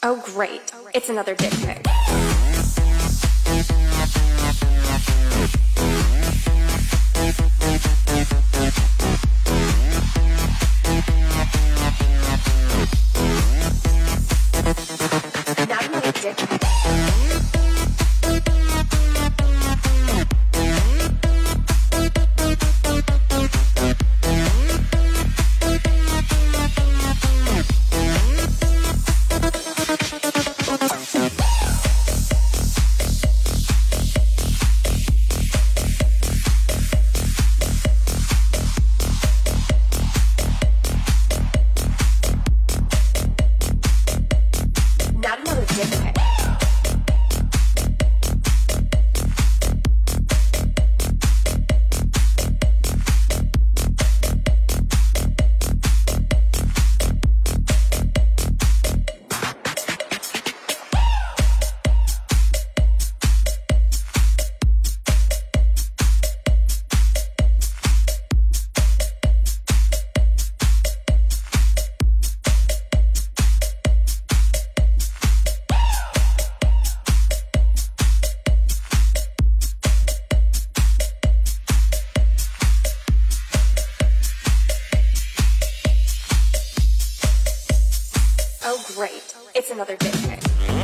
Oh, great. It's another dick pic. great. It's another dick.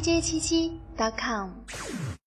J77.com